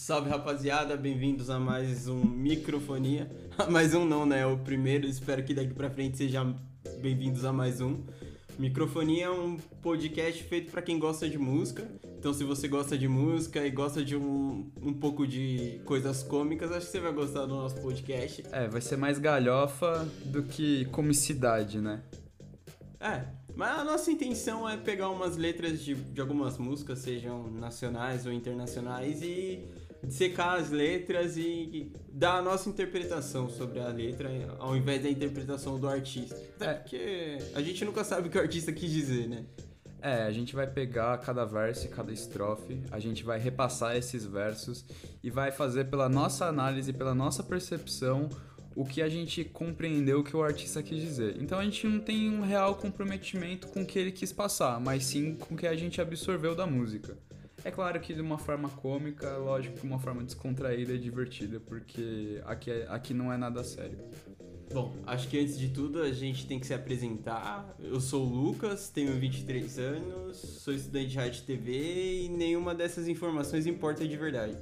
Salve rapaziada, bem-vindos a mais um Microfonia. mais um não, né? É o primeiro, espero que daqui pra frente sejam bem-vindos a mais um. Microfonia é um podcast feito para quem gosta de música. Então, se você gosta de música e gosta de um, um pouco de coisas cômicas, acho que você vai gostar do nosso podcast. É, vai ser mais galhofa do que comicidade, né? É, mas a nossa intenção é pegar umas letras de, de algumas músicas, sejam nacionais ou internacionais, e secar as letras e dar a nossa interpretação sobre a letra, ao invés da interpretação do artista. Até é. porque a gente nunca sabe o que o artista quis dizer, né? É, a gente vai pegar cada verso e cada estrofe, a gente vai repassar esses versos e vai fazer pela nossa análise, pela nossa percepção, o que a gente compreendeu que o artista quis dizer. Então a gente não tem um real comprometimento com o que ele quis passar, mas sim com o que a gente absorveu da música. É claro que de uma forma cômica, lógico que de uma forma descontraída e divertida, porque aqui, é, aqui não é nada sério. Bom, acho que antes de tudo a gente tem que se apresentar. Eu sou o Lucas, tenho 23 anos, sou estudante de rádio e TV e nenhuma dessas informações importa de verdade.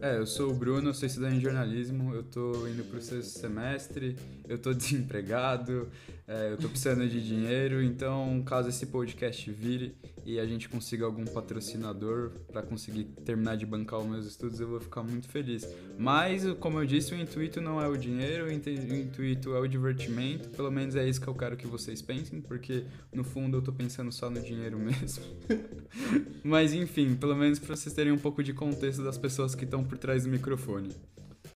É, eu sou o Bruno, sou estudante de jornalismo, eu tô indo pro sexto semestre, eu tô desempregado, é, eu tô precisando de dinheiro, então caso esse podcast vire e a gente consiga algum patrocinador para conseguir terminar de bancar os meus estudos, eu vou ficar muito feliz. Mas, como eu disse, o intuito não é o dinheiro, o intuito é o divertimento, pelo menos é isso que eu quero que vocês pensem, porque no fundo eu tô pensando só no dinheiro mesmo. Mas enfim, pelo menos para vocês terem um pouco de contexto das pessoas que estão por trás do microfone.